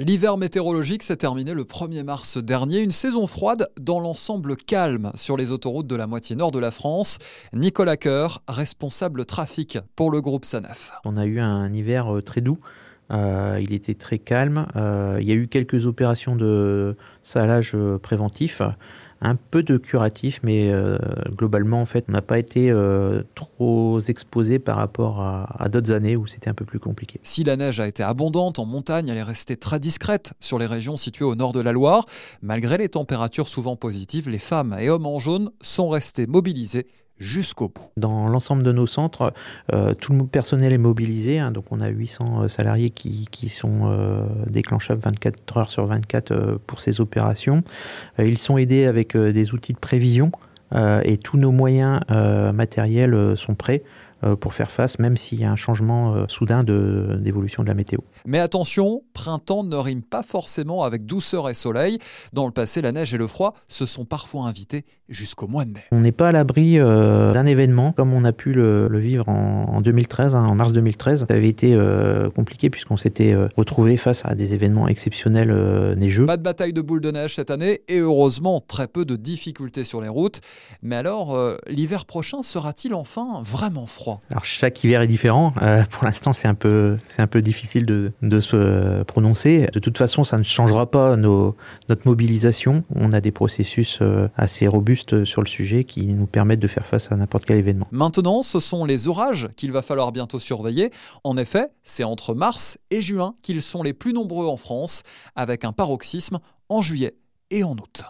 L'hiver météorologique s'est terminé le 1er mars dernier, une saison froide dans l'ensemble calme sur les autoroutes de la moitié nord de la France. Nicolas Coeur, responsable trafic pour le groupe Sanef. On a eu un hiver euh, très doux. Euh, il était très calme. Euh, il y a eu quelques opérations de salage préventif un peu de curatif, mais euh, globalement, en fait, on n'a pas été euh, trop exposé par rapport à, d'autres années où c'était un peu plus compliqué. Si la neige a été abondante en montagne, elle est restée très discrète sur les régions situées au nord de la Loire. Malgré les températures souvent positives, les femmes et hommes en jaune sont restés mobilisés jusqu'au bout. Dans l'ensemble de nos centres, euh, tout le personnel est mobilisé. Hein, donc on a 800 euh, salariés qui, qui sont euh, déclenchables 24 heures sur 24 pour ces opérations. ils sont aidés avec des outils de prévision et tous nos moyens matériels sont prêts pour faire face, même s'il y a un changement euh, soudain d'évolution de, la météo. Mais attention, printemps ne rime pas forcément avec douceur et soleil. Dans le passé, la neige et le froid se sont parfois invités jusqu'au mois de mai. On n'est pas à l'abri euh, d'un événement comme on a pu le, vivre en, 2013, hein, en mars 2013. Ça avait été compliqué puisqu'on s'était retrouvé face à des événements exceptionnels neigeux. Pas de bataille de boules de neige cette année et heureusement très peu de difficultés sur les routes. Mais alors, l'hiver prochain sera-t-il enfin vraiment froid? Alors chaque hiver est différent. Euh, pour l'instant, c'est un peu, c'est un peu difficile de, de, se prononcer. De toute façon, ça ne changera pas nos, notre mobilisation. On a des processus euh, assez robustes sur le sujet qui nous permettent de faire face à n'importe quel événement. Maintenant, ce sont les orages qu'il va falloir bientôt surveiller. En effet, c'est entre mars et juin qu'ils sont les plus nombreux en France, avec un paroxysme en juillet et en août.